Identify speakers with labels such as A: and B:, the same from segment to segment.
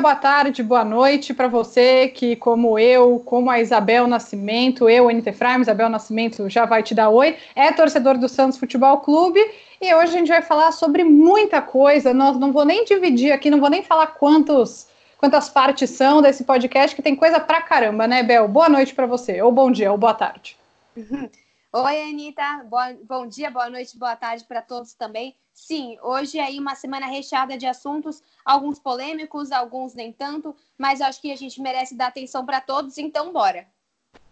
A: Boa tarde, boa noite para você que, como eu, como a Isabel Nascimento, eu, NT Frame, Isabel Nascimento já vai te dar oi, é torcedor do Santos Futebol Clube e hoje a gente vai falar sobre muita coisa. Nós não vou nem dividir aqui, não vou nem falar quantos, quantas partes são desse podcast, que tem coisa pra caramba, né, Bel? Boa noite para você, ou bom dia, ou boa tarde.
B: Oi, Anitta. Boa, bom dia, boa noite, boa tarde para todos também. Sim, hoje é uma semana recheada de assuntos, alguns polêmicos, alguns nem tanto, mas acho que a gente merece dar atenção para todos, então bora.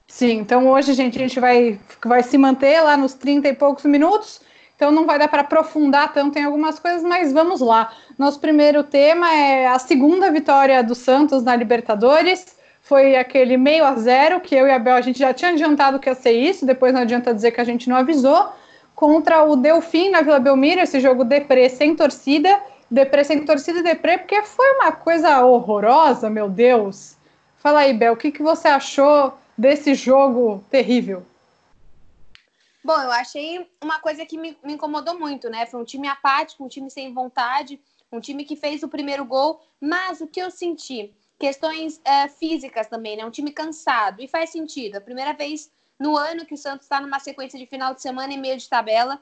A: Sim, então hoje, gente, a gente vai, vai se manter lá nos 30 e poucos minutos, então não vai dar para aprofundar tanto em algumas coisas, mas vamos lá. Nosso primeiro tema é a segunda vitória do Santos na Libertadores. Foi aquele meio a zero que eu e a Bel a gente já tinha adiantado que ia ser isso, depois não adianta dizer que a gente não avisou contra o Delfim na Vila Belmiro, esse jogo deprê sem torcida, deprê sem torcida e deprê, porque foi uma coisa horrorosa, meu Deus. Fala aí, Bel, o que, que você achou desse jogo terrível?
B: Bom, eu achei uma coisa que me, me, incomodou muito, né? Foi um time apático, um time sem vontade, um time que fez o primeiro gol, mas o que eu senti? Questões é, físicas também, né? Um time cansado, e faz sentido. A primeira vez no ano que o Santos está numa sequência de final de semana e meio de tabela.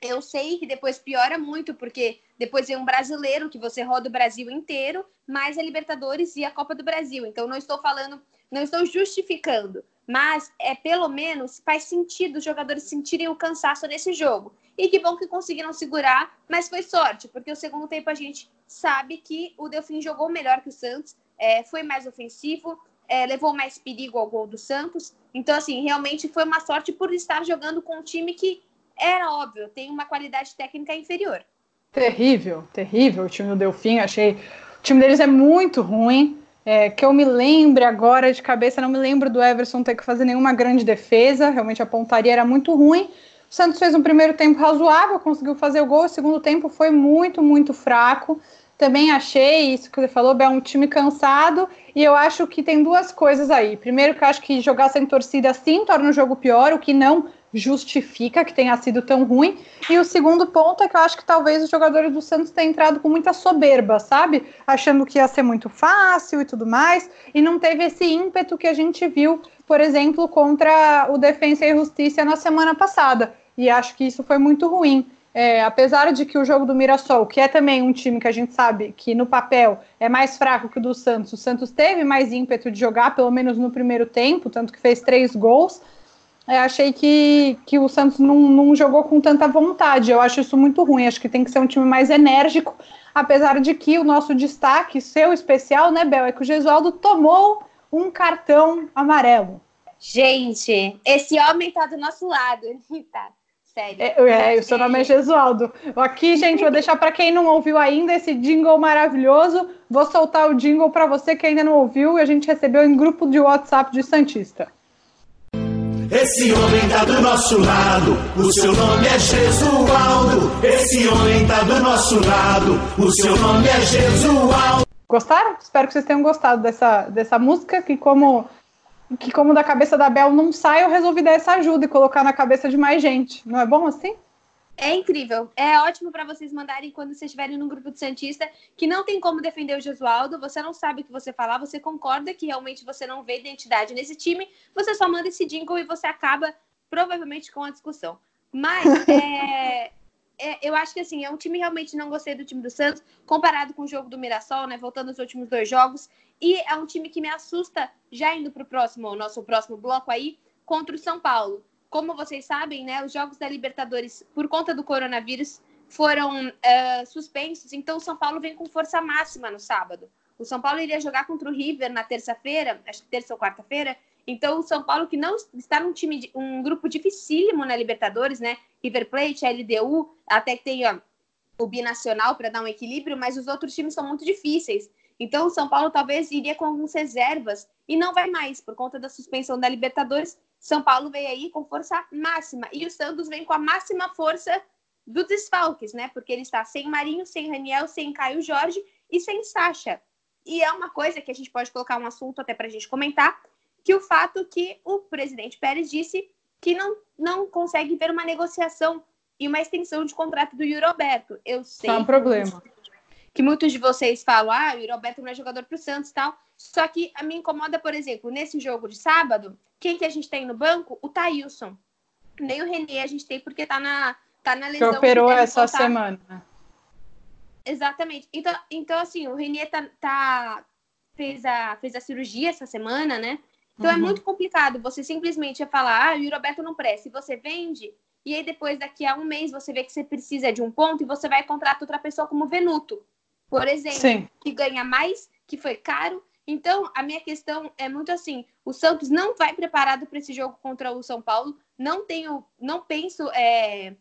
B: Eu sei que depois piora muito, porque depois vem um brasileiro que você roda o Brasil inteiro, mais a Libertadores e a Copa do Brasil. Então não estou falando, não estou justificando, mas é pelo menos faz sentido os jogadores sentirem o cansaço nesse jogo. E que bom que conseguiram segurar, mas foi sorte, porque o segundo tempo a gente sabe que o Delfim jogou melhor que o Santos, é, foi mais ofensivo, é, levou mais perigo ao gol do Santos. Então, assim, realmente foi uma sorte por estar jogando com um time que era óbvio, tem uma qualidade técnica inferior.
A: Terrível, terrível o time do Delfim. Achei. O time deles é muito ruim. É, que eu me lembre agora de cabeça, não me lembro do Everson ter que fazer nenhuma grande defesa. Realmente a pontaria era muito ruim. O Santos fez um primeiro tempo razoável, conseguiu fazer o gol. O segundo tempo foi muito, muito fraco. Também achei isso que você falou, é um time cansado e eu acho que tem duas coisas aí. Primeiro, que eu acho que jogar sem torcida sim torna o jogo pior, o que não justifica que tenha sido tão ruim. E o segundo ponto é que eu acho que talvez os jogadores do Santos tenham entrado com muita soberba, sabe? Achando que ia ser muito fácil e tudo mais, e não teve esse ímpeto que a gente viu, por exemplo, contra o Defensa e Justiça na semana passada. E acho que isso foi muito ruim. É, apesar de que o jogo do Mirassol, que é também um time que a gente sabe que no papel é mais fraco que o do Santos, o Santos teve mais ímpeto de jogar, pelo menos no primeiro tempo, tanto que fez três gols. É, achei que, que o Santos não, não jogou com tanta vontade. Eu acho isso muito ruim. Acho que tem que ser um time mais enérgico, apesar de que o nosso destaque, seu especial, né, Bel, é que o Gesualdo tomou um cartão amarelo.
B: Gente, esse homem tá do nosso lado, tá?
A: Sério. É, é o seu nome é Gesualdo. Aqui, gente, vou deixar para quem não ouviu ainda esse jingle maravilhoso. Vou soltar o jingle para você que ainda não ouviu e a gente recebeu em grupo de WhatsApp de Santista.
C: Esse homem tá do nosso lado, o seu nome é Gesualdo. Esse homem tá do nosso lado, o seu nome é Gesualdo.
A: Gostaram? Espero que vocês tenham gostado dessa, dessa música, que como que como da cabeça da Bel não sai, eu resolvi dar essa ajuda e colocar na cabeça de mais gente. Não é bom assim?
B: É incrível. É ótimo para vocês mandarem quando vocês estiverem no grupo de Santista, que não tem como defender o Jesualdo, você não sabe o que você falar, você concorda que realmente você não vê identidade nesse time, você só manda esse jingle e você acaba provavelmente com a discussão. Mas é, é, eu acho que assim, é um time realmente não gostei do time do Santos, comparado com o jogo do Mirassol, né? Voltando aos últimos dois jogos. E é um time que me assusta, já indo para o próximo, nosso próximo bloco aí, contra o São Paulo. Como vocês sabem, né? Os jogos da Libertadores, por conta do coronavírus, foram uh, suspensos. Então, o São Paulo vem com força máxima no sábado. O São Paulo iria jogar contra o River na terça-feira, acho que terça ou quarta-feira, então, o São Paulo, que não está num time, um grupo dificílimo na Libertadores, né? River Plate, LDU, até que tem ó, o binacional para dar um equilíbrio, mas os outros times são muito difíceis. Então, o São Paulo talvez iria com algumas reservas e não vai mais, por conta da suspensão da Libertadores. São Paulo veio aí com força máxima e o Santos vem com a máxima força dos desfalques, né? Porque ele está sem Marinho, sem Raniel, sem Caio Jorge e sem Sacha. E é uma coisa que a gente pode colocar um assunto até para a gente comentar, que o fato que o presidente Pérez disse que não, não consegue ver uma negociação e uma extensão de contrato do Yuri Alberto. Eu sei.
A: Tá um problema.
B: que muitos de vocês falam, ah, o Roberto não é jogador para o Santos e tal. Só que me incomoda, por exemplo, nesse jogo de sábado, quem que a gente tem no banco? O Thailson. Nem o Renê a gente tem porque tá na, tá na lesão.
A: Que operou que essa voltar. semana.
B: Exatamente. Então, então assim, o Renê tá, tá, fez, a, fez a cirurgia essa semana, né? Então é uhum. é muito complicado você simplesmente falar, ah, o Roberto não presta, e você vende, e aí depois, daqui a um mês, você vê que você precisa de um ponto e você vai contratar outra pessoa como Venuto, por exemplo, Sim. que ganha mais, que foi caro. Então, a minha questão é muito assim: o Santos não vai preparado para esse jogo contra o São Paulo. Não tenho, não penso. É,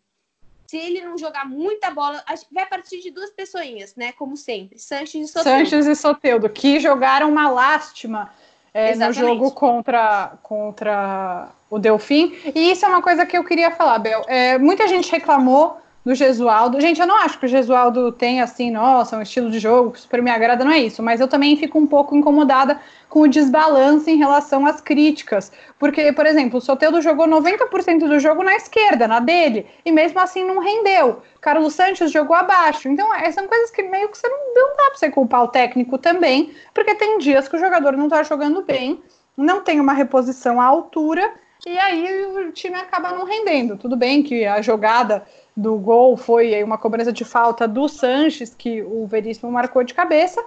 B: se ele não jogar muita bola, vai partir de duas pessoinhas, né? Como sempre, Sanches e Soteudo.
A: Sanches e Soteudo, que jogaram uma lástima é, no jogo contra, contra o Delfim. E isso é uma coisa que eu queria falar, Bel. É, muita gente reclamou do Gesualdo. Gente, eu não acho que o Gesualdo tem assim, nossa, um estilo de jogo que super me agrada, não é isso. Mas eu também fico um pouco incomodada com o desbalance em relação às críticas. Porque, por exemplo, o Soteldo jogou 90% do jogo na esquerda, na dele, e mesmo assim não rendeu. Carlos Santos jogou abaixo. Então, é, são coisas que meio que você não, não dá pra você culpar o técnico também, porque tem dias que o jogador não tá jogando bem, não tem uma reposição à altura, e aí o time acaba não rendendo. Tudo bem que a jogada do gol foi uma cobrança de falta do Sanches, que o Veríssimo marcou de cabeça,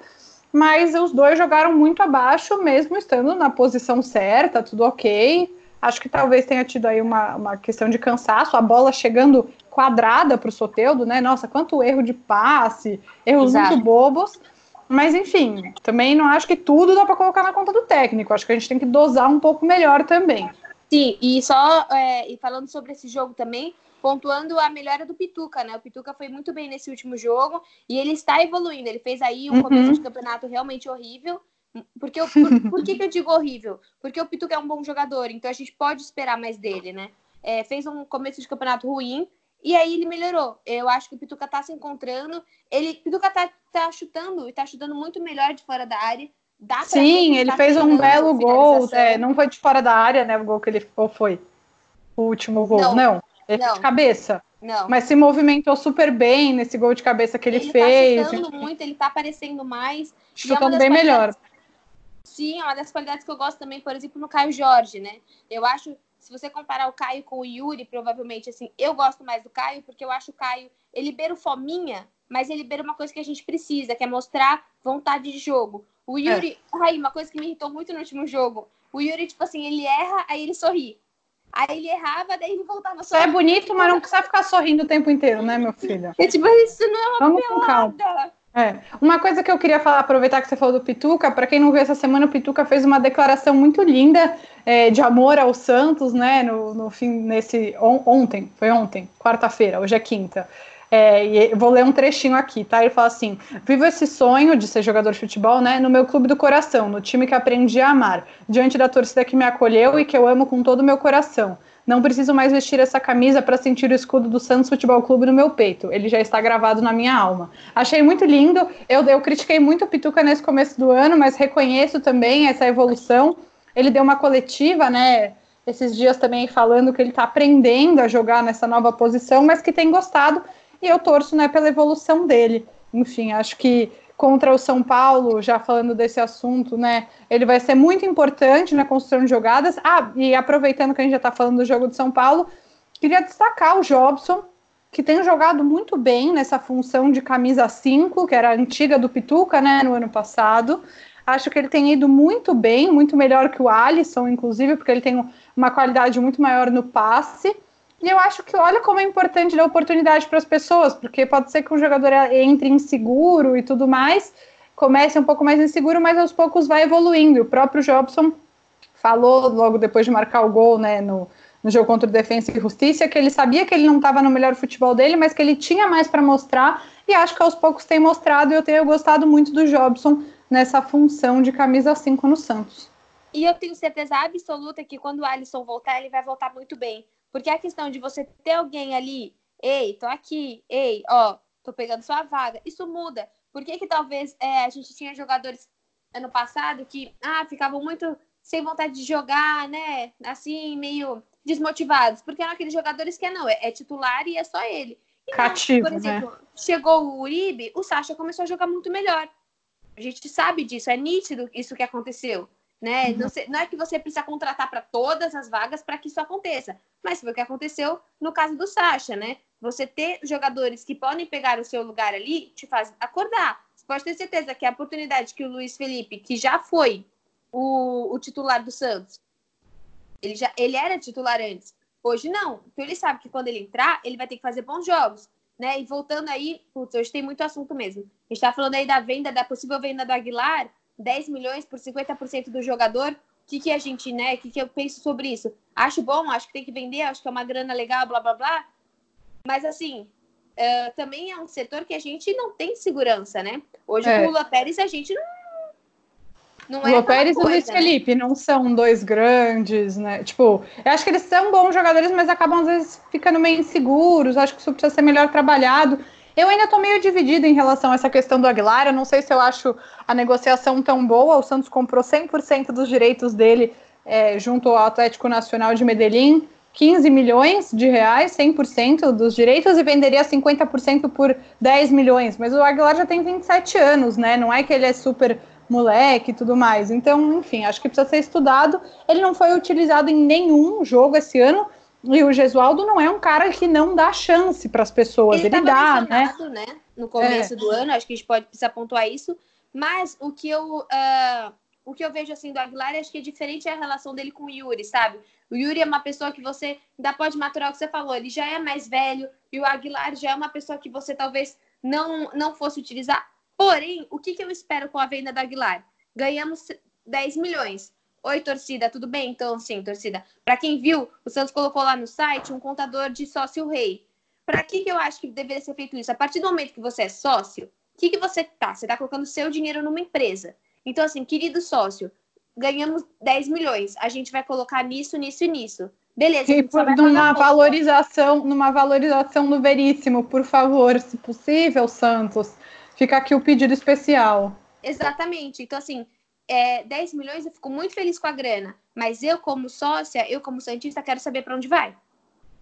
A: mas os dois jogaram muito abaixo, mesmo estando na posição certa, tudo ok. Acho que talvez tenha tido aí uma, uma questão de cansaço, a bola chegando quadrada para o Soteudo, né? Nossa, quanto erro de passe, erros Exato. muito bobos. Mas enfim, também não acho que tudo dá para colocar na conta do técnico. Acho que a gente tem que dosar um pouco melhor também.
B: Sim, e só é, e falando sobre esse jogo também, pontuando a melhora do Pituca, né? O Pituca foi muito bem nesse último jogo e ele está evoluindo. Ele fez aí um uhum. começo de campeonato realmente horrível. Porque eu, por, por que, que, eu digo horrível? Porque o Pituca é um bom jogador, então a gente pode esperar mais dele, né? É, fez um começo de campeonato ruim e aí ele melhorou. Eu acho que o Pituca tá se encontrando. Ele, Pituca tá, tá chutando e tá chutando muito melhor de fora da área.
A: Sim, ele tá fez um belo gol. É, não foi de fora da área, né? O gol que ele ou foi o último gol. Não, não ele não. de cabeça. Não. Mas se movimentou super bem nesse gol de cabeça que ele, ele tá fez.
B: Ele tá chutando muito, ele tá aparecendo mais.
A: É chutando é bem melhor.
B: Sim, é uma das qualidades que eu gosto também, por exemplo, no Caio Jorge, né? Eu acho, se você comparar o Caio com o Yuri, provavelmente, assim, eu gosto mais do Caio, porque eu acho o Caio, ele beira o fominha, mas ele beira uma coisa que a gente precisa, que é mostrar vontade de jogo. O Yuri, é. aí, uma coisa que me irritou muito no último jogo, o Yuri, tipo assim, ele erra, aí ele sorri. Aí ele errava, daí ele voltava
A: só. É bonito, mas não precisa ficar sorrindo o tempo inteiro, né, meu filho?
B: É tipo, isso não é uma Vamos pelada.
A: É. Uma coisa que eu queria falar, aproveitar que você falou do Pituca, para quem não viu essa semana, o Pituca fez uma declaração muito linda é, de amor ao Santos, né? No, no fim, nesse on, ontem, foi ontem, quarta-feira, hoje é quinta. É, vou ler um trechinho aqui, tá? Ele fala assim: Vivo esse sonho de ser jogador de futebol, né? No meu clube do coração, no time que aprendi a amar, diante da torcida que me acolheu e que eu amo com todo o meu coração. Não preciso mais vestir essa camisa para sentir o escudo do Santos Futebol Clube no meu peito. Ele já está gravado na minha alma. Achei muito lindo. Eu, eu critiquei muito o Pituca nesse começo do ano, mas reconheço também essa evolução. Ele deu uma coletiva, né? Esses dias também falando que ele está aprendendo a jogar nessa nova posição, mas que tem gostado e eu torço né, pela evolução dele. Enfim, acho que contra o São Paulo, já falando desse assunto, né? Ele vai ser muito importante na construção de jogadas. Ah, e aproveitando que a gente já está falando do jogo de São Paulo, queria destacar o Jobson, que tem jogado muito bem nessa função de camisa 5, que era a antiga do Pituca, né, no ano passado. Acho que ele tem ido muito bem, muito melhor que o Alisson, inclusive, porque ele tem uma qualidade muito maior no passe. E eu acho que olha como é importante dar oportunidade para as pessoas, porque pode ser que um jogador entre inseguro e tudo mais, comece um pouco mais inseguro, mas aos poucos vai evoluindo. O próprio Jobson falou logo depois de marcar o gol, né, no, no jogo contra o Defensa e Justiça, que ele sabia que ele não estava no melhor futebol dele, mas que ele tinha mais para mostrar, e acho que aos poucos tem mostrado, e eu tenho gostado muito do Jobson nessa função de camisa 5 no Santos.
B: E eu tenho certeza absoluta que quando o Alisson voltar, ele vai voltar muito bem. Porque a questão de você ter alguém ali, ei, tô aqui, ei, ó, tô pegando sua vaga, isso muda. Por que que talvez é, a gente tinha jogadores ano passado que, ah, ficavam muito sem vontade de jogar, né, assim, meio desmotivados, porque eram aqueles jogadores que não, é, é titular e é só ele.
A: cativo,
B: Por exemplo,
A: né?
B: chegou o Uribe, o Sacha começou a jogar muito melhor. A gente sabe disso, é nítido isso que aconteceu. Né? Uhum. Não, sei, não, é que você precisa contratar para todas as vagas para que isso aconteça, mas foi o que aconteceu no caso do Sacha, né? Você ter jogadores que podem pegar o seu lugar ali te faz acordar. Você pode ter certeza que a oportunidade que o Luiz Felipe, que já foi o, o titular do Santos, ele, já, ele era titular antes, hoje não. Então ele sabe que quando ele entrar, ele vai ter que fazer bons jogos. Né? E voltando aí, putz, hoje tem muito assunto mesmo. A gente tá falando aí da venda, da possível venda do Aguilar, 10 milhões por 50% do jogador. O que, que a gente, né? O que, que eu penso sobre isso? Acho bom, acho que tem que vender, acho que é uma grana legal, blá blá blá. Mas assim, uh, também é um setor que a gente não tem segurança, né? Hoje é. com o Lula Pérez a gente não.
A: Não é Lula Pérez coisa, e Luiz né? Felipe não são dois grandes, né? Tipo, eu acho que eles são bons jogadores, mas acabam às vezes ficando meio inseguros. Acho que isso precisa ser melhor trabalhado. Eu ainda estou meio dividida em relação a essa questão do Aguilar. Eu não sei se eu acho a negociação tão boa. O Santos comprou 100% dos direitos dele é, junto ao Atlético Nacional de Medellín. 15 milhões de reais, 100% dos direitos, e venderia 50% por 10 milhões. Mas o Aguilar já tem 27 anos, né? Não é que ele é super moleque e tudo mais. Então, enfim, acho que precisa ser estudado. Ele não foi utilizado em nenhum jogo esse ano, e o Gesualdo não é um cara que não dá chance para as pessoas, ele, ele dá, né?
B: né? No começo é. do ano, acho que a gente pode precisar pontuar isso. Mas o que eu uh, o que eu vejo assim do Aguilar, acho que é diferente a relação dele com o Yuri, sabe? O Yuri é uma pessoa que você ainda pode maturar o que você falou, ele já é mais velho, e o Aguilar já é uma pessoa que você talvez não, não fosse utilizar. Porém, o que, que eu espero com a venda do Aguilar? Ganhamos 10 milhões. Oi, torcida, tudo bem? Então, sim, torcida. Para quem viu, o Santos colocou lá no site um contador de sócio rei. Para que, que eu acho que deveria ser feito isso? A partir do momento que você é sócio, o que, que você tá? Você está colocando seu dinheiro numa empresa. Então, assim, querido sócio, ganhamos 10 milhões. A gente vai colocar nisso, nisso e nisso. Beleza.
A: E por, numa valorização, numa valorização do Veríssimo, por favor, se possível, Santos. Fica aqui o pedido especial.
B: Exatamente. Então, assim, é, 10 milhões, eu fico muito feliz com a grana. Mas eu, como sócia, eu, como Santista, quero saber para onde vai.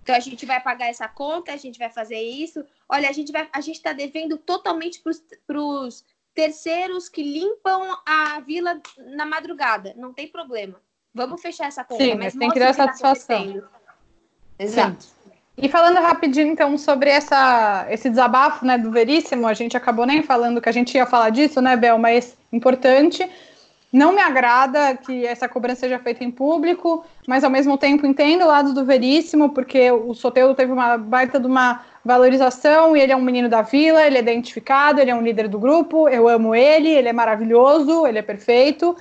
B: Então a gente vai pagar essa conta, a gente vai fazer isso. Olha, a gente vai, a gente está devendo totalmente para os terceiros que limpam a vila na madrugada. Não tem problema. Vamos fechar essa conta.
A: Sim, mas tem que dar tá satisfação. Exato. Sim. E falando rapidinho, então, sobre essa, esse desabafo né, do Veríssimo, a gente acabou nem falando que a gente ia falar disso, né, Bel? Mas importante. Não me agrada que essa cobrança seja feita em público, mas ao mesmo tempo entendo o lado do Veríssimo, porque o Soteudo teve uma baita de uma valorização e ele é um menino da vila, ele é identificado, ele é um líder do grupo, eu amo ele, ele é maravilhoso, ele é perfeito.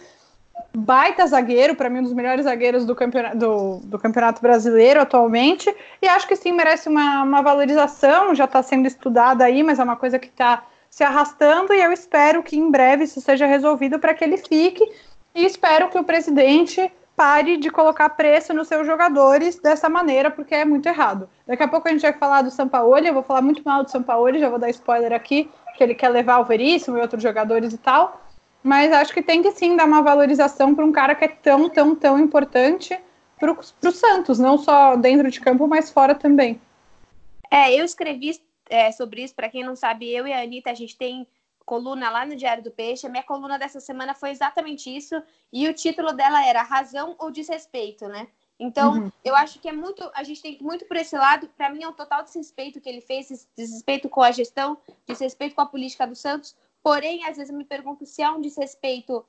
A: Baita zagueiro, para mim, um dos melhores zagueiros do campeonato, do, do campeonato brasileiro atualmente, e acho que sim, merece uma, uma valorização, já está sendo estudada aí, mas é uma coisa que está se arrastando e eu espero que em breve isso seja resolvido para que ele fique e espero que o presidente pare de colocar preço nos seus jogadores dessa maneira, porque é muito errado. Daqui a pouco a gente vai falar do Sampaoli, eu vou falar muito mal do Sampaoli, já vou dar spoiler aqui, que ele quer levar o Veríssimo e outros jogadores e tal, mas acho que tem que sim dar uma valorização para um cara que é tão, tão, tão importante para o Santos, não só dentro de campo, mas fora também.
B: É, eu escrevi é, sobre isso. Para quem não sabe, eu e a Anitta, a gente tem coluna lá no Diário do Peixe. A minha coluna dessa semana foi exatamente isso. E o título dela era Razão ou Desrespeito, né? Então, uhum. eu acho que é muito. A gente tem que muito por esse lado. Para mim, é um total desrespeito que ele fez, desrespeito com a gestão, desrespeito com a política do Santos. Porém, às vezes eu me pergunto se é um desrespeito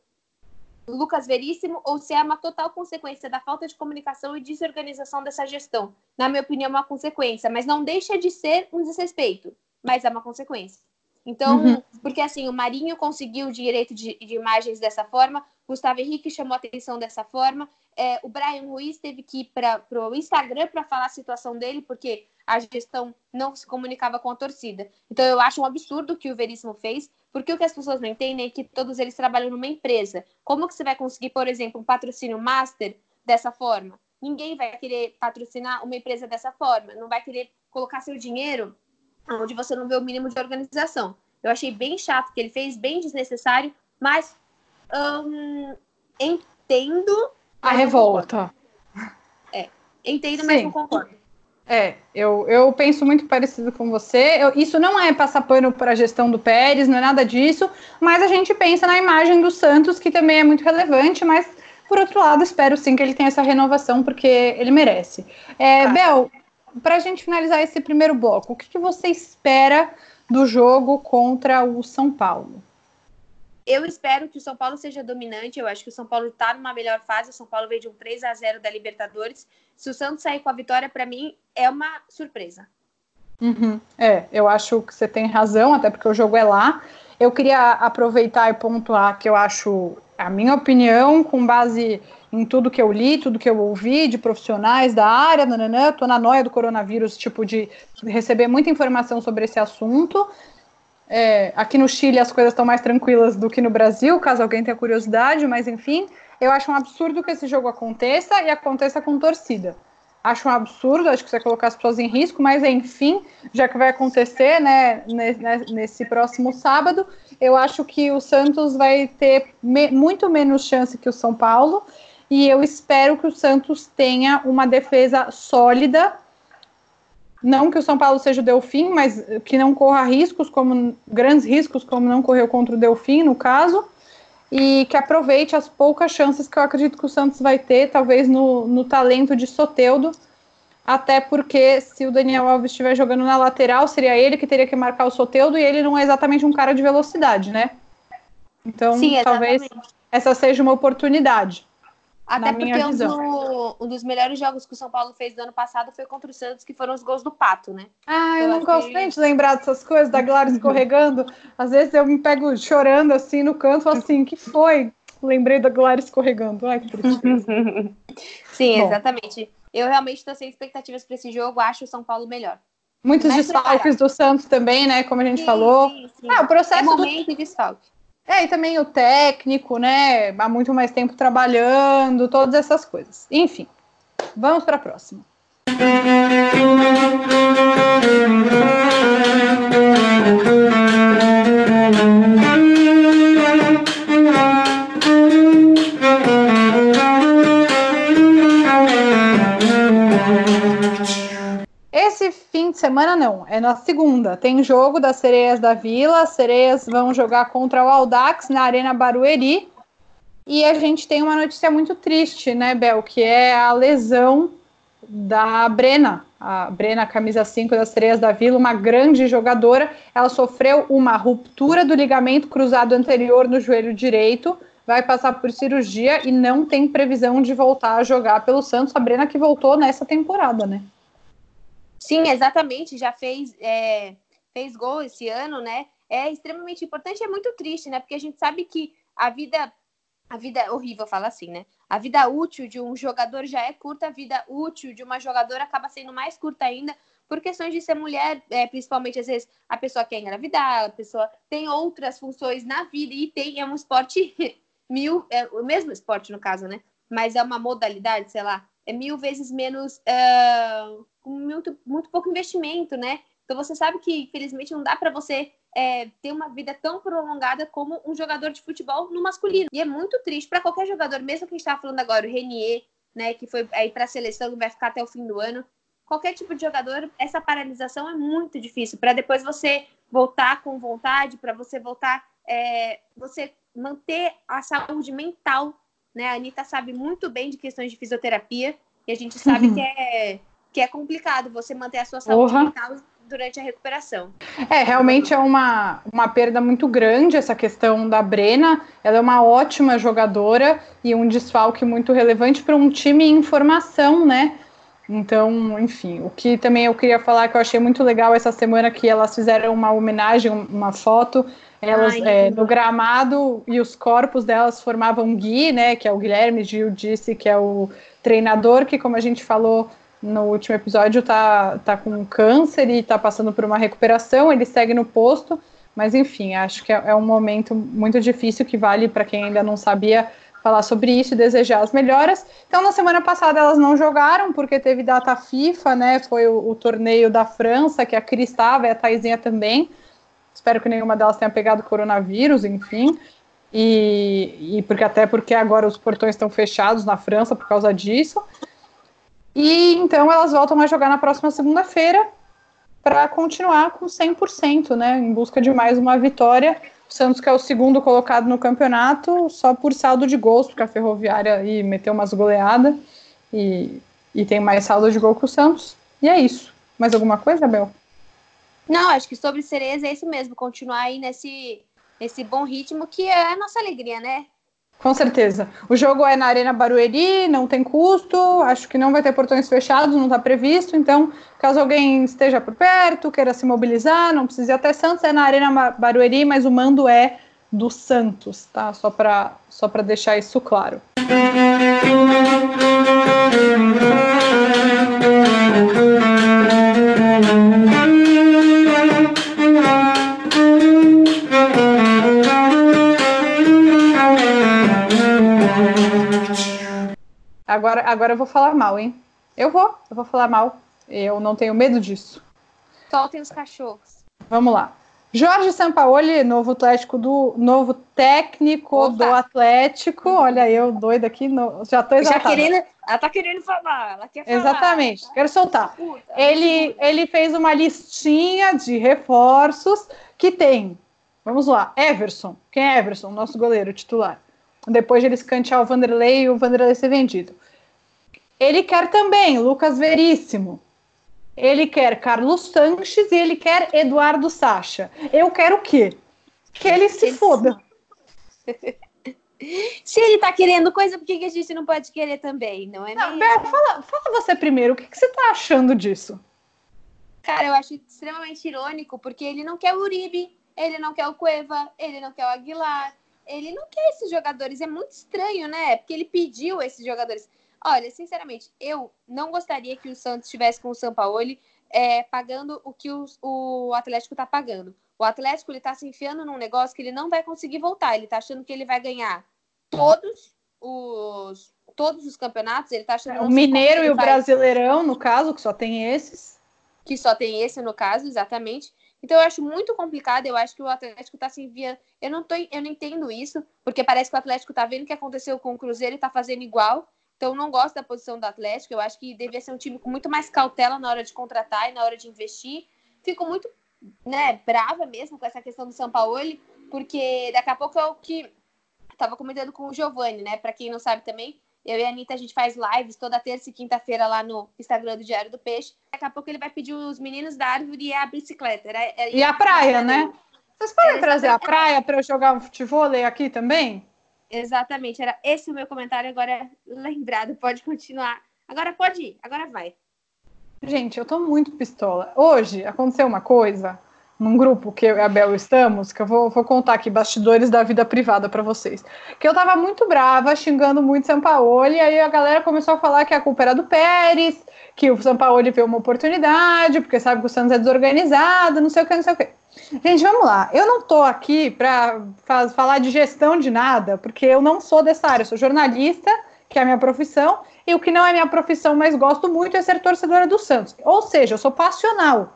B: Lucas Veríssimo ou se é uma total consequência da falta de comunicação e desorganização dessa gestão. Na minha opinião, é uma consequência, mas não deixa de ser um desrespeito, mas é uma consequência. Então, uhum. porque assim, o Marinho conseguiu o direito de, de, imagens dessa forma, Gustavo Henrique chamou atenção dessa forma, é, o Brian Ruiz teve que ir para o Instagram para falar a situação dele, porque a gestão não se comunicava com a torcida. Então, eu acho um absurdo o que o Veríssimo fez, porque o que as pessoas não entendem é que todos eles trabalham numa empresa. Como que você vai conseguir, por exemplo, um patrocínio master dessa forma? Ninguém vai querer patrocinar uma empresa dessa forma, não vai querer colocar seu dinheiro onde você não vê o mínimo de organização. Eu achei bem chato que ele fez, bem desnecessário, mas hum, entendo.
A: A revolta.
B: É, entendo, Sim. mas não concordo.
A: É, eu, eu penso muito parecido com você. Eu, isso não é passar pano para a gestão do Pérez, não é nada disso, mas a gente pensa na imagem do Santos, que também é muito relevante, mas por outro lado, espero sim que ele tenha essa renovação, porque ele merece. É, ah. Bel, para a gente finalizar esse primeiro bloco, o que, que você espera do jogo contra o São Paulo?
B: Eu espero que o São Paulo seja dominante. Eu acho que o São Paulo está numa melhor fase. O São Paulo veio de um 3 a 0 da Libertadores. Se o Santos sair com a vitória, para mim, é uma surpresa.
A: Uhum. É, eu acho que você tem razão, até porque o jogo é lá. Eu queria aproveitar e pontuar que eu acho, a minha opinião, com base em tudo que eu li, tudo que eu ouvi de profissionais da área, nananã, tô na noia do coronavírus, tipo, de receber muita informação sobre esse assunto. É, aqui no Chile as coisas estão mais tranquilas do que no Brasil, caso alguém tenha curiosidade, mas enfim, eu acho um absurdo que esse jogo aconteça e aconteça com torcida. Acho um absurdo, acho que você colocar as pessoas em risco, mas enfim, já que vai acontecer, né, nesse, próximo sábado, eu acho que o Santos vai ter me, muito menos chance que o São Paulo, e eu espero que o Santos tenha uma defesa sólida não que o São Paulo seja o Delfim, mas que não corra riscos, como grandes riscos, como não correu contra o Delfim, no caso, e que aproveite as poucas chances que eu acredito que o Santos vai ter, talvez no, no talento de Soteudo, até porque se o Daniel Alves estiver jogando na lateral, seria ele que teria que marcar o Soteudo, e ele não é exatamente um cara de velocidade, né? Então, Sim, talvez essa seja uma oportunidade.
B: Até porque um, do, um, dos melhores jogos que o São Paulo fez do ano passado foi contra o Santos, que foram os gols do Pato, né?
A: Ah, eu, eu não gosto nem de lembrar dessas coisas, da Glara escorregando. Às vezes eu me pego chorando assim no canto, assim, que foi? Lembrei da Glara escorregando. Ai, que tristeza.
B: Sim, Bom. exatamente. Eu realmente estou sem expectativas para esse jogo, acho o São Paulo melhor.
A: Muitos desfalques do Santos também, né? Como a gente sim, falou. Sim, sim. Ah, o processo. É
B: momento do... de desfalque.
A: É, e também o técnico, né? Há muito mais tempo trabalhando, todas essas coisas. Enfim, vamos para a próxima. De semana não, é na segunda. Tem jogo das Sereias da Vila, as Sereias vão jogar contra o Aldax na Arena Barueri. E a gente tem uma notícia muito triste, né, Bel, que é a lesão da Brena, a Brena, camisa 5 das Sereias da Vila, uma grande jogadora. Ela sofreu uma ruptura do ligamento cruzado anterior no joelho direito, vai passar por cirurgia e não tem previsão de voltar a jogar pelo Santos. A Brena que voltou nessa temporada, né?
B: Sim, exatamente. Já fez, é, fez gol esse ano, né? É extremamente importante. É muito triste, né? Porque a gente sabe que a vida, a vida horrível falar assim, né? A vida útil de um jogador já é curta, a vida útil de uma jogadora acaba sendo mais curta ainda por questões de ser mulher, é, principalmente às vezes a pessoa quer engravidar, a pessoa tem outras funções na vida e tem é um esporte mil, é o mesmo esporte no caso, né? Mas é uma modalidade, sei lá, é mil vezes menos, uh, muito, muito pouco investimento, né? Então você sabe que, infelizmente, não dá para você é, ter uma vida tão prolongada como um jogador de futebol no masculino. E é muito triste para qualquer jogador, mesmo que a gente estava falando agora, o Renier, né, que foi aí para a seleção e vai ficar até o fim do ano. Qualquer tipo de jogador, essa paralisação é muito difícil para depois você voltar com vontade, para você voltar, é, você manter a saúde mental né? A Anitta sabe muito bem de questões de fisioterapia e a gente sabe uhum. que, é, que é complicado você manter a sua saúde uhum. mental durante a recuperação.
A: É, realmente é uma, uma perda muito grande essa questão da Brena. Ela é uma ótima jogadora e um desfalque muito relevante para um time em formação, né? Então, enfim, o que também eu queria falar que eu achei muito legal essa semana que elas fizeram uma homenagem, uma foto elas Ai, é, no gramado e os corpos delas formavam Gui, né? Que é o Guilherme Gil disse que é o treinador que, como a gente falou no último episódio, tá, tá com câncer e tá passando por uma recuperação. Ele segue no posto, mas enfim, acho que é, é um momento muito difícil que vale para quem ainda não sabia falar sobre isso e desejar as melhoras. Então, na semana passada elas não jogaram porque teve data FIFA, né? Foi o, o torneio da França que a Cris estava e a Taizinha também. Espero que nenhuma delas tenha pegado coronavírus, enfim. E, e porque até porque agora os portões estão fechados na França por causa disso. E então elas voltam a jogar na próxima segunda-feira para continuar com 100%, né, em busca de mais uma vitória. O Santos, que é o segundo colocado no campeonato, só por saldo de gols, porque a Ferroviária aí meteu umas goleadas e, e tem mais saldo de gol que o Santos. E é isso. Mais alguma coisa, Abel?
B: Não, acho que sobre Cereza é isso mesmo, continuar aí nesse, nesse bom ritmo que é a nossa alegria, né?
A: Com certeza. O jogo é na Arena Barueri, não tem custo, acho que não vai ter portões fechados, não está previsto. Então, caso alguém esteja por perto, queira se mobilizar, não precisa ir até Santos, é na Arena Barueri, mas o mando é do Santos, tá? Só para só deixar isso claro. Agora, agora eu vou falar mal, hein? Eu vou, eu vou falar mal. Eu não tenho medo disso.
B: Soltem os cachorros.
A: Vamos lá. Jorge Sampaoli, novo Atlético do novo técnico Opa. do Atlético. Olha eu doida aqui, no, já tô exaltada.
B: Já querendo, ela tá querendo falar, ela quer
A: falar. Exatamente, quero soltar. Puta, ele ele fez uma listinha de reforços que tem. Vamos lá, Everson. Quem é Everson? Nosso goleiro titular depois de ele escantear o Vanderlei e o Vanderlei ser vendido. Ele quer também Lucas Veríssimo. Ele quer Carlos Sanches e ele quer Eduardo Sacha. Eu quero o quê? Que ele se foda.
B: Se ele tá querendo coisa, por que, a gente não pode querer também? Não é não,
A: fala, fala você primeiro, o que, que você tá achando disso?
B: Cara, eu acho extremamente irônico, porque ele não quer o Uribe, ele não quer o Cueva, ele não quer o Aguilar, ele não quer esses jogadores. É muito estranho, né? Porque ele pediu esses jogadores. Olha, sinceramente, eu não gostaria que o Santos estivesse com o Sampaoli é, pagando o que o, o Atlético está pagando. O Atlético ele está se enfiando num negócio que ele não vai conseguir voltar. Ele está achando que ele vai ganhar todos os todos os campeonatos. Ele tá achando
A: o Mineiro e o vai... Brasileirão, no caso, que só tem esses.
B: Que só tem esse no caso, exatamente. Então eu acho muito complicado, eu acho que o Atlético está se enviando. Eu não tô, eu não entendo isso, porque parece que o Atlético está vendo o que aconteceu com o Cruzeiro e está fazendo igual. Então eu não gosto da posição do Atlético. Eu acho que devia ser um time com muito mais cautela na hora de contratar e na hora de investir. Fico muito, né, brava mesmo com essa questão do São Paulo, porque daqui a pouco é o que estava comentando com o Giovanni, né? Para quem não sabe também, eu e a Anitta, a gente faz lives toda terça e quinta-feira lá no Instagram do Diário do Peixe. Daqui a pouco ele vai pedir os meninos da árvore e a bicicleta. Era,
A: era e a praia, né? Vocês podem era trazer a praia para eu jogar um futebol aqui também?
B: Exatamente, era esse o meu comentário. Agora é lembrado, pode continuar. Agora pode ir, agora vai.
A: Gente, eu tô muito pistola. Hoje aconteceu uma coisa num grupo que eu e a Bel estamos, que eu vou, vou contar aqui bastidores da vida privada para vocês. Que eu tava muito brava, xingando muito Sampaoli, e aí a galera começou a falar que a culpa era do Pérez, que o Sampaoli viu uma oportunidade, porque sabe que o Santos é desorganizado, não sei o que, não sei o que. Gente, vamos lá. Eu não tô aqui para falar de gestão de nada, porque eu não sou dessa área, eu sou jornalista, que é a minha profissão, e o que não é minha profissão, mas gosto muito é ser torcedora do Santos. Ou seja, eu sou passional.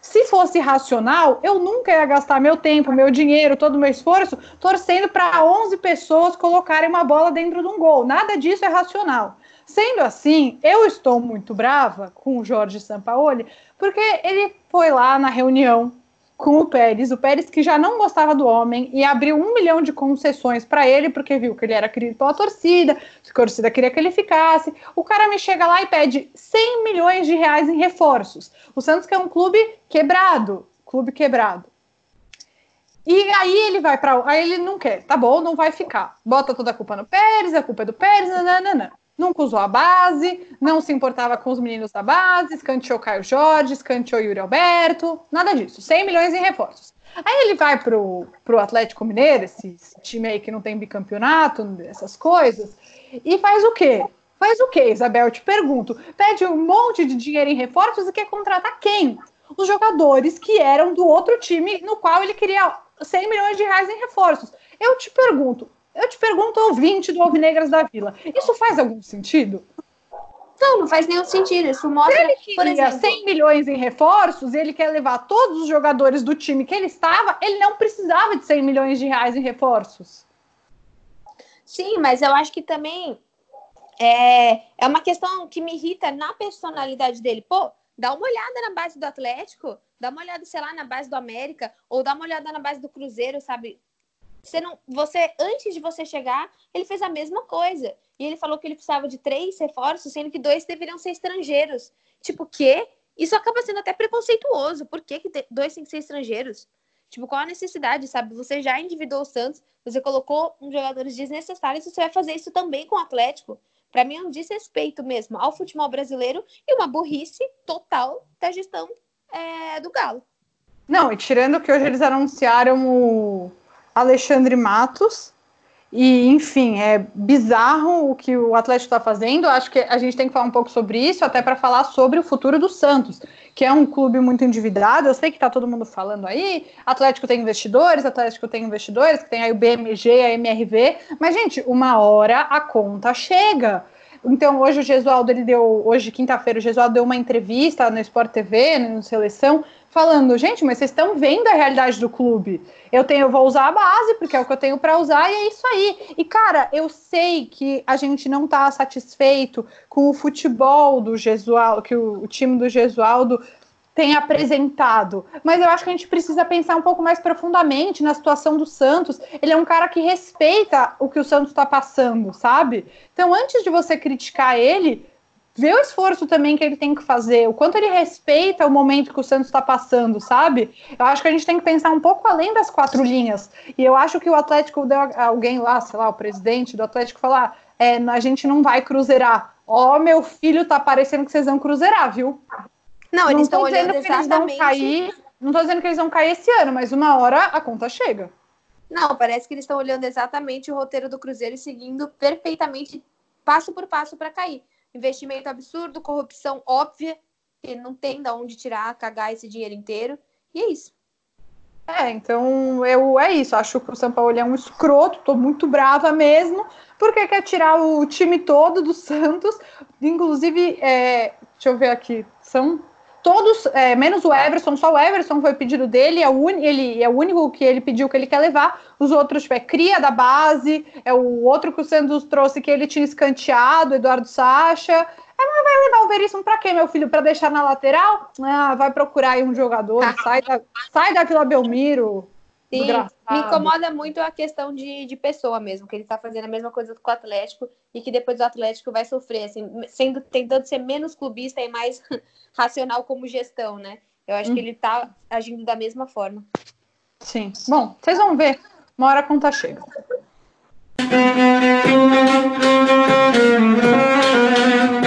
A: Se fosse racional, eu nunca ia gastar meu tempo, meu dinheiro, todo o meu esforço torcendo para 11 pessoas colocarem uma bola dentro de um gol. Nada disso é racional. Sendo assim, eu estou muito brava com o Jorge Sampaoli, porque ele foi lá na reunião com o Pérez, o Pérez que já não gostava do homem e abriu um milhão de concessões para ele, porque viu que ele era querido pela torcida, que a torcida queria que ele ficasse. O cara me chega lá e pede 100 milhões de reais em reforços. O Santos que é um clube quebrado, clube quebrado. E aí ele vai para, aí ele não quer, tá bom, não vai ficar. Bota toda a culpa no Pérez, a culpa é do Pérez, nananana nunca usou a base, não se importava com os meninos da base, escanteou Caio Jorge, escanteou Yuri Alberto, nada disso. 100 milhões em reforços. Aí ele vai pro, pro Atlético Mineiro, esse, esse time aí que não tem bicampeonato, essas coisas, e faz o quê? Faz o quê, Isabel? Eu te pergunto. Pede um monte de dinheiro em reforços e quer contratar quem? Os jogadores que eram do outro time no qual ele queria 100 milhões de reais em reforços. Eu te pergunto, eu te pergunto, ouvinte do Alvinegras da Vila, isso faz algum sentido?
B: Não, não faz nenhum sentido. Isso mostra, Se
A: ele queria por exemplo, 100 milhões em reforços, ele quer levar todos os jogadores do time que ele estava, ele não precisava de 100 milhões de reais em reforços.
B: Sim, mas eu acho que também É, é uma questão que me irrita na personalidade dele. Pô, dá uma olhada na base do Atlético, dá uma olhada, sei lá, na base do América, ou dá uma olhada na base do Cruzeiro, sabe? Você não, você antes de você chegar, ele fez a mesma coisa. E ele falou que ele precisava de três reforços, sendo que dois deveriam ser estrangeiros. Tipo, que isso acaba sendo até preconceituoso. Por que, que dois têm que ser estrangeiros? Tipo, qual a necessidade, sabe? Você já endividou o Santos, você colocou uns jogadores desnecessários, você vai fazer isso também com o Atlético. Para mim é um desrespeito mesmo ao futebol brasileiro e uma burrice total da gestão é, do Galo.
A: Não, e tirando que hoje eles anunciaram o Alexandre Matos, e, enfim, é bizarro o que o Atlético está fazendo. Acho que a gente tem que falar um pouco sobre isso, até para falar sobre o futuro do Santos, que é um clube muito endividado. Eu sei que está todo mundo falando aí. Atlético tem investidores, Atlético tem investidores, que tem aí o BMG, a MRV. Mas, gente, uma hora a conta chega. Então, hoje o Gesualdo, ele deu, hoje, quinta-feira, o Gesualdo deu uma entrevista no Sport TV, no Seleção, falando, gente, mas vocês estão vendo a realidade do clube. Eu tenho, eu vou usar a base, porque é o que eu tenho para usar, e é isso aí. E, cara, eu sei que a gente não está satisfeito com o futebol do Gesualdo, que o, o time do Gesualdo tem apresentado. Mas eu acho que a gente precisa pensar um pouco mais profundamente na situação do Santos. Ele é um cara que respeita o que o Santos está passando, sabe? Então, antes de você criticar ele, vê o esforço também que ele tem que fazer, o quanto ele respeita o momento que o Santos está passando, sabe? Eu acho que a gente tem que pensar um pouco além das quatro linhas. E eu acho que o Atlético deu alguém lá, sei lá, o presidente do Atlético falar, é, a gente não vai cruzeirar. Ó, oh, meu filho, tá parecendo que vocês vão cruzeirar, viu?
B: Não, não eles estão olhando que eles vão
A: cair. Não tô dizendo que eles vão cair esse ano, mas uma hora a conta chega.
B: Não, parece que eles estão olhando exatamente o roteiro do Cruzeiro e seguindo perfeitamente passo por passo para cair investimento absurdo, corrupção óbvia, que não tem de onde tirar, cagar esse dinheiro inteiro. E é isso.
A: É, então eu é isso. Acho que o São Paulo é um escroto, tô muito brava mesmo, porque quer tirar o time todo do Santos. Inclusive, é, deixa eu ver aqui, são todos, é, menos o Everson, só o Everson foi pedido dele, é o, un, ele, é o único que ele pediu que ele quer levar. Os outros, tipo, é cria da base, é o outro que o Santos trouxe que ele tinha escanteado, Eduardo Sacha. É, mas vai levar o Veríssimo pra quê, meu filho? Pra deixar na lateral? Ah, vai procurar aí um jogador, sai da, sai da Vila Belmiro.
B: Sim, me incomoda muito a questão de, de pessoa mesmo, que ele tá fazendo a mesma coisa com o Atlético e que depois o Atlético vai sofrer, assim, sendo, tentando ser menos clubista e mais racional como gestão, né? Eu acho hum. que ele tá agindo da mesma forma.
A: Sim. Bom, vocês vão ver. Uma hora a conta chega.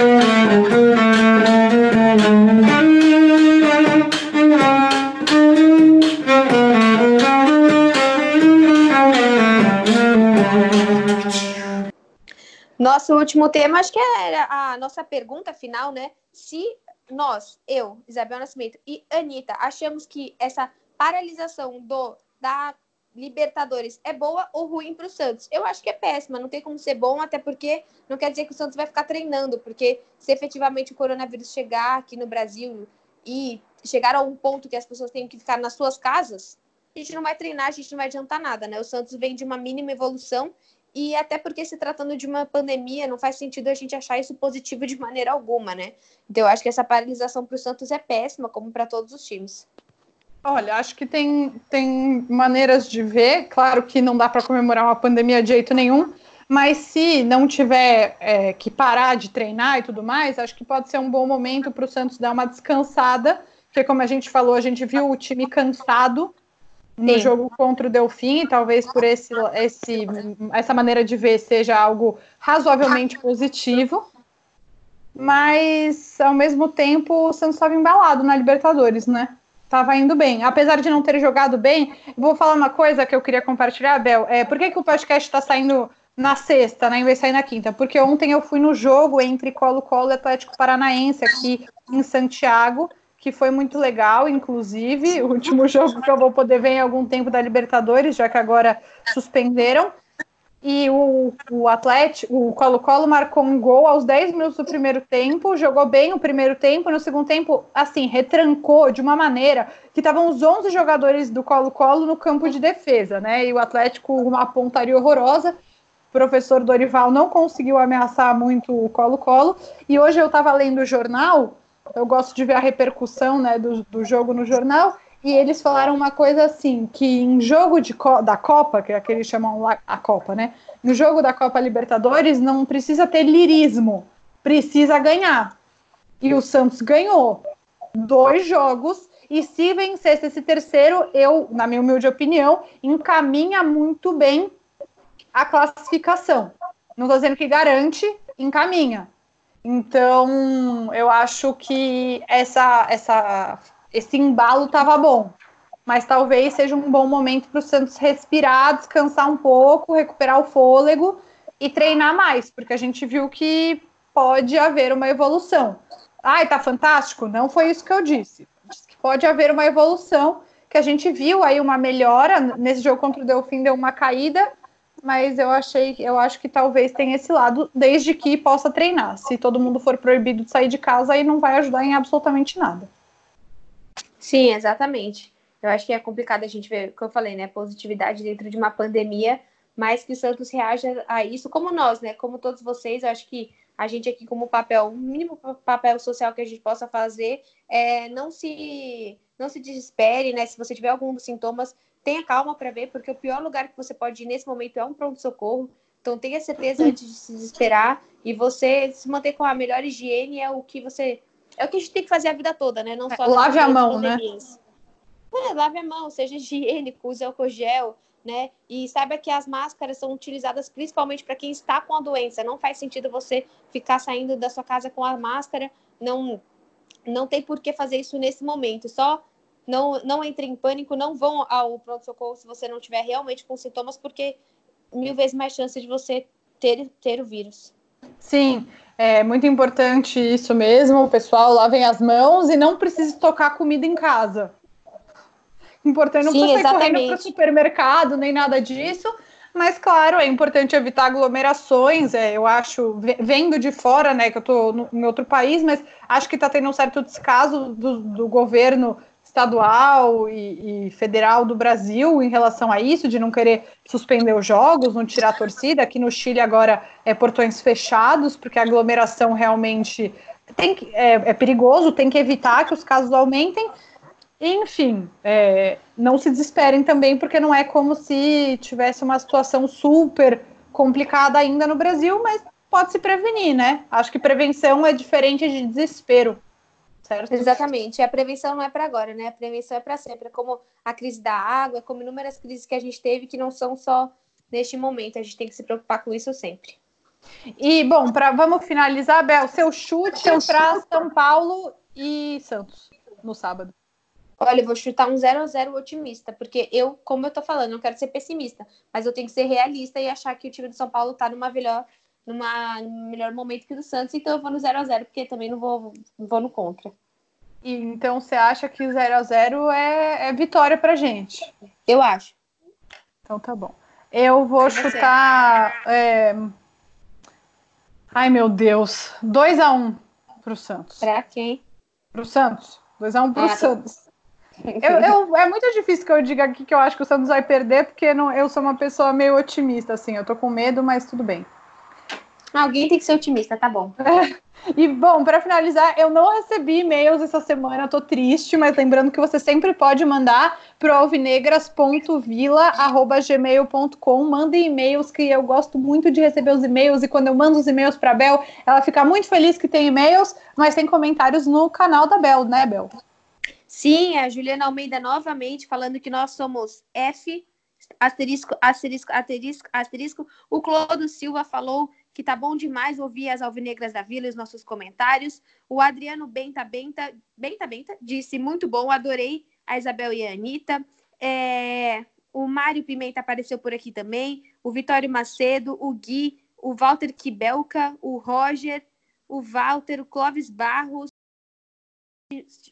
B: Nosso último tema, acho que era a nossa pergunta final, né? Se nós, eu, Isabel Nascimento e Anitta, achamos que essa paralisação do da Libertadores é boa ou ruim para o Santos? Eu acho que é péssima, não tem como ser bom, até porque não quer dizer que o Santos vai ficar treinando, porque se efetivamente o coronavírus chegar aqui no Brasil e chegar a um ponto que as pessoas têm que ficar nas suas casas, a gente não vai treinar, a gente não vai adiantar nada, né? O Santos vem de uma mínima evolução e até porque se tratando de uma pandemia, não faz sentido a gente achar isso positivo de maneira alguma, né? Então eu acho que essa paralisação para o Santos é péssima, como para todos os times.
A: Olha, acho que tem, tem maneiras de ver. Claro que não dá para comemorar uma pandemia de jeito nenhum, mas se não tiver é, que parar de treinar e tudo mais, acho que pode ser um bom momento para o Santos dar uma descansada, porque como a gente falou, a gente viu o time cansado no Sim. jogo contra o Delfim, talvez por esse, esse, essa maneira de ver seja algo razoavelmente positivo, mas ao mesmo tempo o Santos estava embalado na Libertadores, né? Tava indo bem. Apesar de não ter jogado bem, vou falar uma coisa que eu queria compartilhar, Bel. É, por que, que o podcast está saindo na sexta, né, em vez de sair na quinta? Porque ontem eu fui no jogo entre Colo-Colo e Atlético Paranaense aqui em Santiago que foi muito legal, inclusive, o último jogo que eu vou poder ver em algum tempo da Libertadores, já que agora suspenderam. E o, o Atlético, o Colo-Colo marcou um gol aos 10 minutos do primeiro tempo, jogou bem o primeiro tempo, no segundo tempo, assim, retrancou de uma maneira que estavam os 11 jogadores do Colo-Colo no campo de defesa, né? E o Atlético, uma pontaria horrorosa, professor Dorival não conseguiu ameaçar muito o Colo-Colo. E hoje eu estava lendo o jornal, eu gosto de ver a repercussão né, do, do jogo no jornal, e eles falaram uma coisa assim, que em jogo de, da Copa, que é aquele eles chamam a Copa, né? No jogo da Copa Libertadores não precisa ter lirismo, precisa ganhar. E o Santos ganhou dois jogos e se vencesse esse terceiro, eu, na minha humilde opinião, encaminha muito bem a classificação. Não estou dizendo que garante, encaminha. Então, eu acho que essa, essa, esse embalo estava bom. Mas talvez seja um bom momento para o Santos respirar, descansar um pouco, recuperar o fôlego e treinar mais, porque a gente viu que pode haver uma evolução. Ai, tá fantástico? Não foi isso que eu disse pode haver uma evolução, que a gente viu aí uma melhora nesse jogo contra o Delfim deu uma caída, mas eu achei, eu acho que talvez tenha esse lado, desde que possa treinar. Se todo mundo for proibido de sair de casa, aí não vai ajudar em absolutamente nada.
B: Sim, exatamente. Eu acho que é complicado a gente ver, como eu falei, né, positividade dentro de uma pandemia, mas que o Santos reaja a isso, como nós, né, como todos vocês, eu acho que a gente aqui como papel, o mínimo papel social que a gente possa fazer é não se não se desespere, né? Se você tiver algum dos sintomas, tenha calma para ver, porque o pior lugar que você pode ir nesse momento é um pronto-socorro. Então tenha certeza antes de se desesperar e você se manter com a melhor higiene é o que você é o que a gente tem que fazer a vida toda, né? Não só
A: lave a mão, né?
B: É, lave a mão, seja higiênico, use álcool gel, né? E saiba que as máscaras são utilizadas principalmente para quem está com a doença. Não faz sentido você ficar saindo da sua casa com a máscara. Não, não tem por que fazer isso nesse momento. Só não, não entre em pânico, não vão ao pronto-socorro se você não tiver realmente com sintomas, porque mil vezes mais chance de você ter, ter o vírus.
A: Sim, é muito importante isso mesmo. O pessoal lavem as mãos e não precise tocar comida em casa importante. Não Sim, precisa sair correndo para o supermercado, nem nada disso. Mas, claro, é importante evitar aglomerações. É, eu acho, vendo de fora, né, que eu estou em outro país, mas acho que está tendo um certo descaso do, do governo estadual e, e, federal do Brasil em relação a isso, de não querer suspender os jogos, não tirar a torcida. Aqui no Chile agora é portões fechados, porque a aglomeração realmente tem que, é, é perigoso, tem que evitar que os casos aumentem. Enfim, é, não se desesperem também, porque não é como se tivesse uma situação super complicada ainda no Brasil, mas pode se prevenir, né? Acho que prevenção é diferente de desespero.
B: Certo? Exatamente. A prevenção não é para agora, né? A prevenção é para sempre. É como a crise da água, é como inúmeras crises que a gente teve que não são só neste momento. A gente tem que se preocupar com isso sempre.
A: E, bom, pra, vamos finalizar, Bel, seu chute para São Paulo e Santos no sábado.
B: Olha, eu vou chutar um 0 a 0 otimista, porque eu, como eu tô falando, não quero ser pessimista, mas eu tenho que ser realista e achar que o time do São Paulo tá numa melhor, numa, num melhor momento que o do Santos, então eu vou no 0 a 0 porque também não vou, não vou no contra.
A: E, então você acha que o 0 a 0 é, é vitória pra gente?
B: Eu acho.
A: Então tá bom. Eu vou chutar. É... Ai, meu Deus. 2 a 1 pro Santos.
B: Pra quem?
A: Pro Santos. 2 a 1 pro ah, Santos. Eu, eu, é muito difícil que eu diga aqui que eu acho que o Santos vai perder, porque não, eu sou uma pessoa meio otimista, assim. Eu tô com medo, mas tudo bem.
B: Alguém tem que ser otimista, tá bom.
A: E bom, para finalizar, eu não recebi e-mails essa semana, tô triste, mas lembrando que você sempre pode mandar pro alvinegras.vila@gmail.com. Mande e-mails que eu gosto muito de receber os e-mails e quando eu mando os e-mails para Bel, ela fica muito feliz que tem e-mails, mas tem comentários no canal da Bel, né, Bel?
B: Sim, a Juliana Almeida novamente falando que nós somos F, asterisco, asterisco, asterisco, asterisco. O Clodo Silva falou que tá bom demais ouvir as alvinegras da Vila e os nossos comentários. O Adriano Benta Benta, Benta Benta disse muito bom, adorei a Isabel e a Anitta. É, o Mário Pimenta apareceu por aqui também. O Vitório Macedo, o Gui, o Walter Kibelka, o Roger, o Walter, o Clóvis Barros,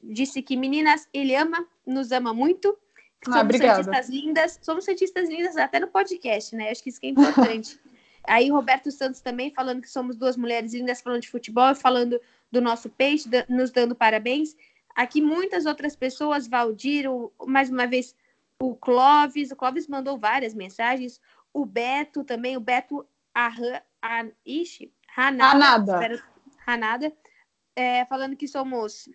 B: disse que meninas, ele ama, nos ama muito. Ah, somos obrigada. cientistas lindas, somos cientistas lindas até no podcast, né? Acho que isso que é importante. Aí Roberto Santos também falando que somos duas mulheres lindas falando de futebol, falando do nosso peixe, nos dando parabéns. Aqui muitas outras pessoas, Valdir, o, mais uma vez o Clóvis, o Clóvis mandou várias mensagens, o Beto também, o Beto a, a, ixi, Hanada,
A: Hanada.
B: espero- Hanada, é, falando que somos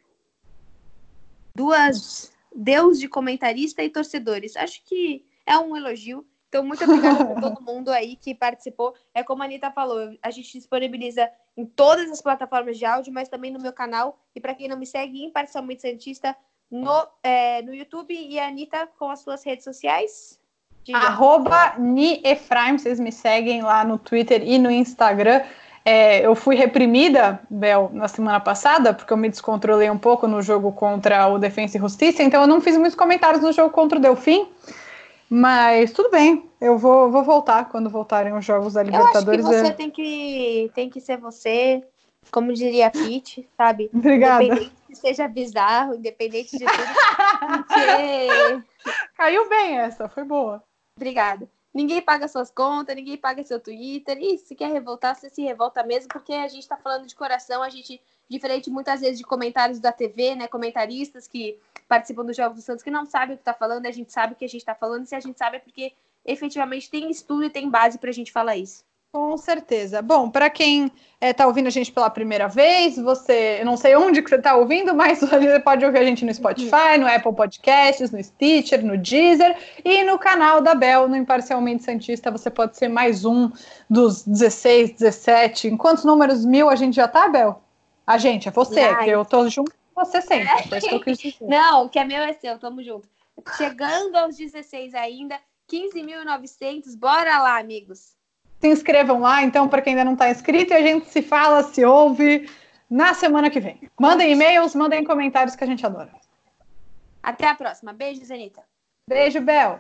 B: duas deus de comentarista e torcedores. Acho que é um elogio. Então, muito obrigada por todo mundo aí que participou. É como a Anitta falou, a gente disponibiliza em todas as plataformas de áudio, mas também no meu canal. E para quem não me segue, Imparcialmente Santista, no, é, no YouTube. E a Anitta com as suas redes sociais. Diga.
A: Arroba Ni Efraim, vocês me seguem lá no Twitter e no Instagram. É, eu fui reprimida, Bel, na semana passada, porque eu me descontrolei um pouco no jogo contra o Defensa e Justiça, então eu não fiz muitos comentários no jogo contra o Delfim. Mas tudo bem, eu vou, vou voltar quando voltarem os jogos da
B: Eu acho que
A: Libertadores.
B: você
A: é-
B: tem que, tem que ser você, como diria a Pete, sabe?
A: Obrigada.
B: Independente que seja bizarro, independente de tudo. Porque.
A: Caiu bem essa, foi boa.
B: Obrigada. Ninguém paga suas contas, ninguém paga seu Twitter. E se quer revoltar, você se revolta mesmo, porque a gente tá falando de coração, a gente, diferente muitas vezes de comentários da TV, né? Comentaristas que participam dos Jogos do Santos que não sabem o que tá falando, a gente sabe o que a gente tá falando, e se a gente sabe é porque efetivamente tem estudo e tem base pra gente falar isso.
A: Com certeza. Bom, para quem está ouvindo a gente pela primeira vez, você, eu não sei onde que você está ouvindo, mas você pode ouvir a gente no Spotify, no Apple Podcasts, no Stitcher, no Deezer e no canal da Bel, no Imparcialmente Santista. Você pode ser mais um dos 16, 17. Em quantos números mil a gente já tá, Bel? A gente, é você,
B: Ai.
A: que eu tô junto com você sempre. Isso que.
B: Não, o que é meu é seu, tamo junto. Chegando aos 16 ainda, 15.900. Bora lá, amigos.
A: Se inscrevam lá, então, para quem ainda não está inscrito, e a gente se fala, se ouve na semana que vem. Mandem e-mails, mandem comentários que a gente adora.
B: Até a próxima. beijo Zenita
A: Beijo, Bel.